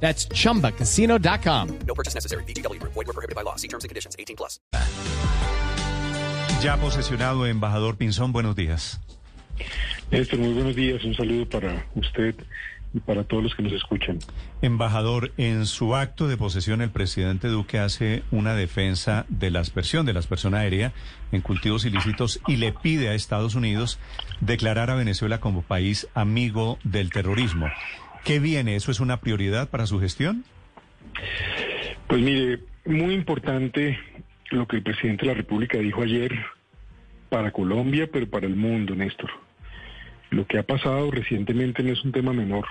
That's chumbacasino.com. No purchase necessary. BGW. Void were prohibited by law. See terms and conditions. 18 plus. Ya posesionado, embajador Pinzón, buenos días. Néstor, muy buenos días. Un saludo para usted y para todos los que nos escuchan. Embajador, en su acto de posesión, el presidente Duque hace una defensa de la aspersión de la aspersión aérea en cultivos ilícitos y le pide a Estados Unidos declarar a Venezuela como país amigo del terrorismo. ¿Qué viene? ¿Eso es una prioridad para su gestión? Pues mire, muy importante lo que el presidente de la República dijo ayer para Colombia, pero para el mundo, Néstor. Lo que ha pasado recientemente no es un tema menor.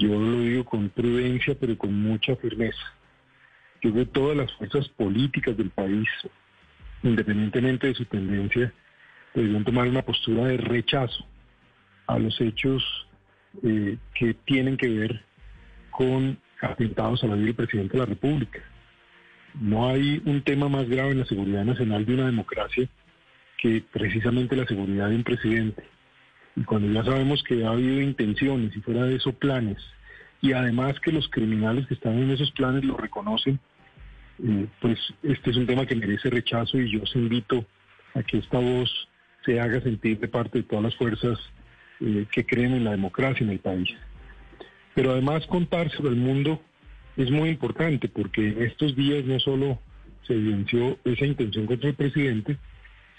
Yo lo digo con prudencia, pero con mucha firmeza. Yo creo que todas las fuerzas políticas del país, independientemente de su tendencia, deberían tomar una postura de rechazo a los hechos eh, que tienen que ver con atentados a la vida del presidente de la República. No hay un tema más grave en la seguridad nacional de una democracia que precisamente la seguridad de un presidente. Y cuando ya sabemos que ha habido intenciones y fuera de eso planes, y además que los criminales que están en esos planes lo reconocen, eh, pues este es un tema que merece rechazo y yo os invito a que esta voz se haga sentir de parte de todas las fuerzas eh, que creen en la democracia en el país. Pero además contárselo al mundo es muy importante porque en estos días no solo se evidenció esa intención contra el presidente,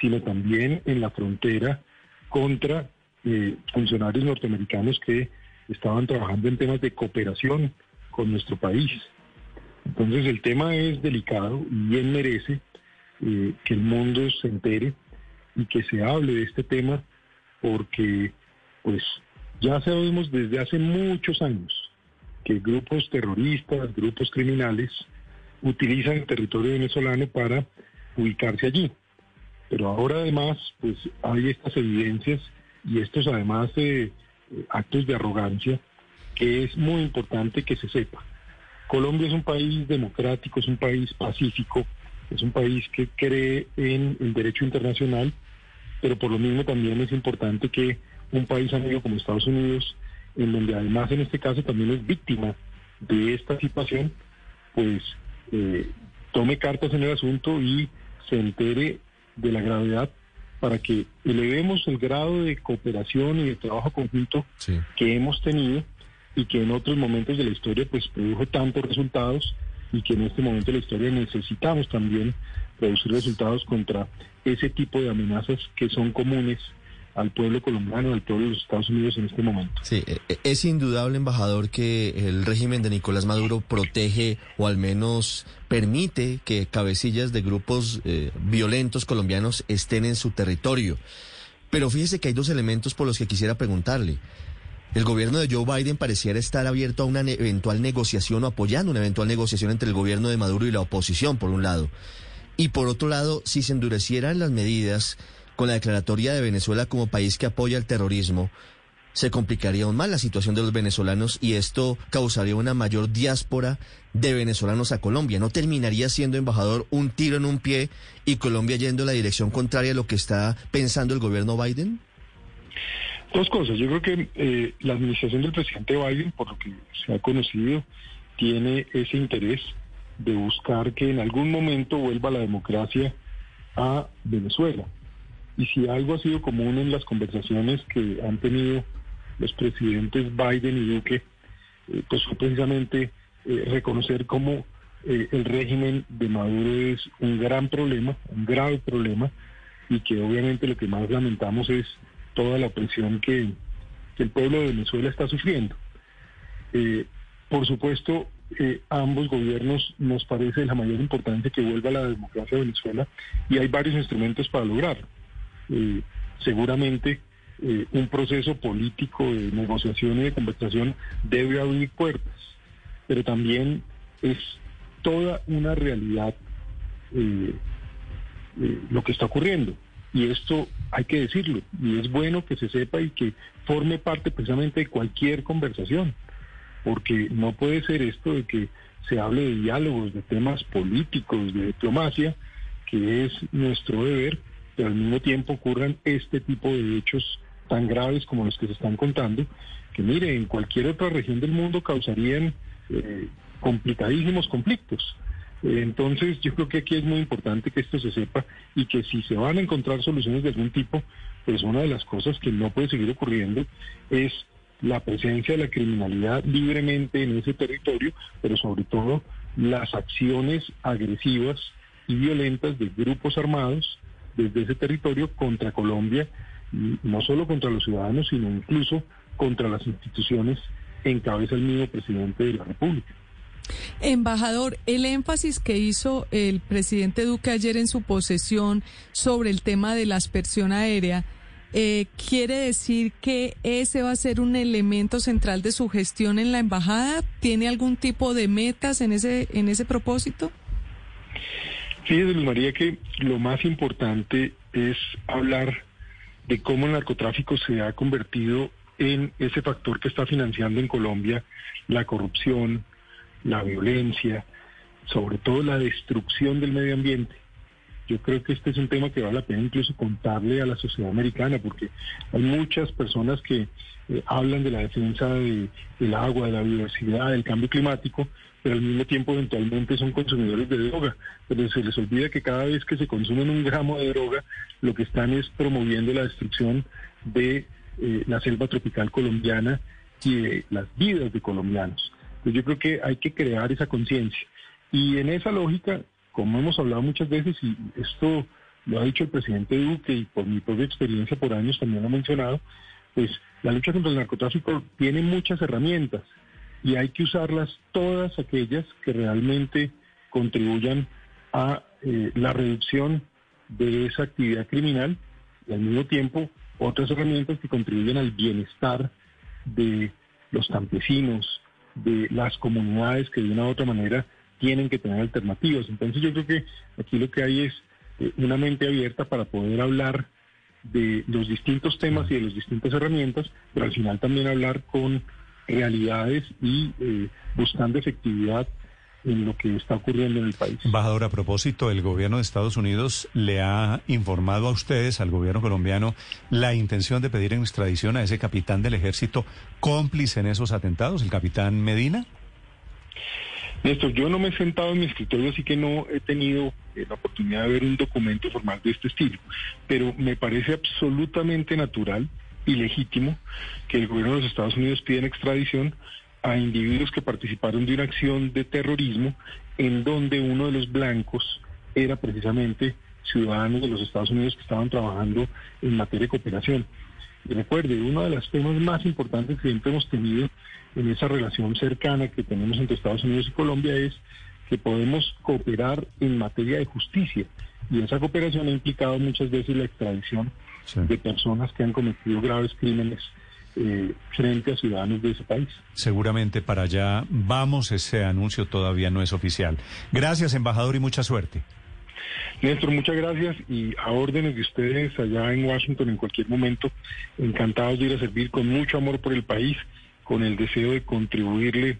sino también en la frontera contra eh, funcionarios norteamericanos que estaban trabajando en temas de cooperación con nuestro país. Entonces el tema es delicado y bien merece eh, que el mundo se entere y que se hable de este tema porque pues ya sabemos desde hace muchos años que grupos terroristas, grupos criminales utilizan el territorio venezolano para ubicarse allí. Pero ahora además pues hay estas evidencias y estos además eh, eh, actos de arrogancia que es muy importante que se sepa. Colombia es un país democrático, es un país pacífico, es un país que cree en el derecho internacional, pero por lo mismo también es importante que un país amigo como Estados Unidos, en donde además en este caso también es víctima de esta situación, pues eh, tome cartas en el asunto y se entere de la gravedad para que elevemos el grado de cooperación y de trabajo conjunto Sí. que hemos tenido y que en otros momentos de la historia pues produjo tantos resultados y que en este momento de la historia necesitamos también producir resultados contra ese tipo de amenazas que son comunes al pueblo colombiano, al pueblo de los Estados Unidos en este momento. Sí, eh, eh, es indudable, embajador, que el régimen de Nicolás Maduro protege o al menos permite que cabecillas de grupos eh, violentos colombianos estén en su territorio. Pero fíjese que hay dos elementos por los que quisiera preguntarle. El gobierno de Joe Biden pareciera estar abierto a una eventual negociación o apoyando una eventual negociación entre el gobierno de Maduro y la oposición, por un lado. Y por otro lado, si se endurecieran las medidas con la declaratoria de Venezuela como país que apoya el terrorismo, se complicaría aún más la situación de los venezolanos y esto causaría una mayor diáspora de venezolanos a Colombia. ¿No terminaría siendo, embajador, un tiro en un pie y Colombia yendo en la dirección contraria a lo que está pensando el gobierno Biden? Dos cosas. Yo creo que eh, la administración del presidente Biden, por lo que se ha conocido, tiene ese interés de buscar que en algún momento vuelva la democracia a Venezuela. Y si algo ha sido común en las conversaciones que han tenido los presidentes Biden y Duque, eh, pues fue precisamente eh, reconocer cómo eh, el régimen de Maduro es un gran problema, un grave problema, y que obviamente lo que más lamentamos es toda la presión que, el pueblo de Venezuela está sufriendo. Por supuesto, eh, ambos gobiernos nos parece de la mayor importancia que vuelva la democracia a Venezuela y hay varios instrumentos para lograrlo. Eh, seguramente eh, un proceso político de negociación y de conversación debe abrir puertas, pero también es toda una realidad eh, eh, lo que está ocurriendo. Y esto hay que decirlo, y es bueno que se sepa y que forme parte precisamente de cualquier conversación, porque no puede ser esto de que se hable de diálogos, de temas políticos, de diplomacia, que es nuestro deber, pero al mismo tiempo ocurran este tipo de hechos tan graves como los que se están contando, que mire, en cualquier otra región del mundo causarían eh, complicadísimos conflictos. Entonces, yo creo que aquí es muy importante que esto se sepa y que si se van a encontrar soluciones de algún tipo, pues una de las cosas que no puede seguir ocurriendo es la presencia de la criminalidad libremente en ese territorio, pero sobre todo las acciones agresivas y violentas de grupos armados desde ese territorio contra Colombia, y no solo contra los ciudadanos, sino incluso contra las instituciones en cabeza el mismo presidente de la República. Embajador, el énfasis que hizo el presidente Duque ayer en su posesión sobre el tema de la aspersión aérea, eh, ¿quiere decir que ese va a ser un elemento central de su gestión en la embajada? ¿Tiene algún tipo de metas en ese, en ese propósito? Fíjese, Luz María, que lo más importante es hablar de cómo el narcotráfico se ha convertido en ese factor que está financiando en Colombia la corrupción, la violencia, sobre todo la destrucción del medio ambiente. Yo creo que este es un tema que vale la pena incluso contarle a la sociedad americana, porque hay muchas personas que eh, hablan de la defensa de- del agua, de la biodiversidad, del cambio climático, pero al mismo tiempo eventualmente son consumidores de droga. Pero se les olvida que cada vez que se consumen un gramo de droga, lo que están es promoviendo la destrucción de eh, la selva tropical colombiana y de las vidas de colombianos. Pues yo creo que hay que crear esa conciencia. Y en esa lógica, como hemos hablado muchas veces, y esto lo ha dicho el presidente Duque y por mi propia experiencia por años también lo ha mencionado, pues la lucha contra el narcotráfico tiene muchas herramientas y hay que usarlas todas aquellas que realmente contribuyan a eh, la reducción de esa actividad criminal y al mismo tiempo otras herramientas que contribuyen al bienestar de los campesinos, de las comunidades que de una u otra manera tienen que tener alternativas. Entonces yo creo que aquí lo que hay es eh, una mente abierta para poder hablar de los distintos temas y de las distintas herramientas, pero al final también hablar con realidades y eh, buscando efectividad en lo que está ocurriendo en el país. Embajador, a propósito, el gobierno de Estados Unidos le ha informado a ustedes, al gobierno colombiano, la intención de pedir en extradición a ese capitán del ejército cómplice en esos atentados, el capitán Medina. Néstor, yo no me he sentado en mi escritorio, así que no he tenido eh, la oportunidad de ver un documento formal de este estilo, pero me parece absolutamente natural y legítimo que el gobierno de los Estados Unidos pida en extradición a individuos que participaron de una acción de terrorismo en donde uno de los blancos era precisamente ciudadanos de los Estados Unidos que estaban trabajando en materia de cooperación. Y recuerde, uno de los temas más importantes que siempre hemos tenido en esa relación cercana que tenemos entre Estados Unidos y Colombia es que podemos cooperar en materia de justicia. Y esa cooperación ha implicado muchas veces la extradición Sí. de personas que han cometido graves crímenes eh, frente a ciudadanos de ese país. Seguramente para allá vamos, ese anuncio todavía no es oficial. Gracias, embajador, y mucha suerte. Néstor, muchas gracias y a órdenes de ustedes allá en Washington en cualquier momento, encantados de ir a servir con mucho amor por el país, con el deseo de contribuirle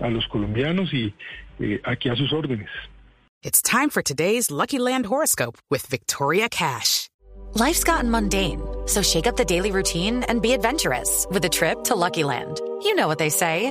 a los colombianos y eh, aquí a sus órdenes. It's time for today's Lucky Land horoscope with Victoria Cash. Life's gotten mundane, so shake up the daily routine and be adventurous with a trip to Lucky Land. You know what they say.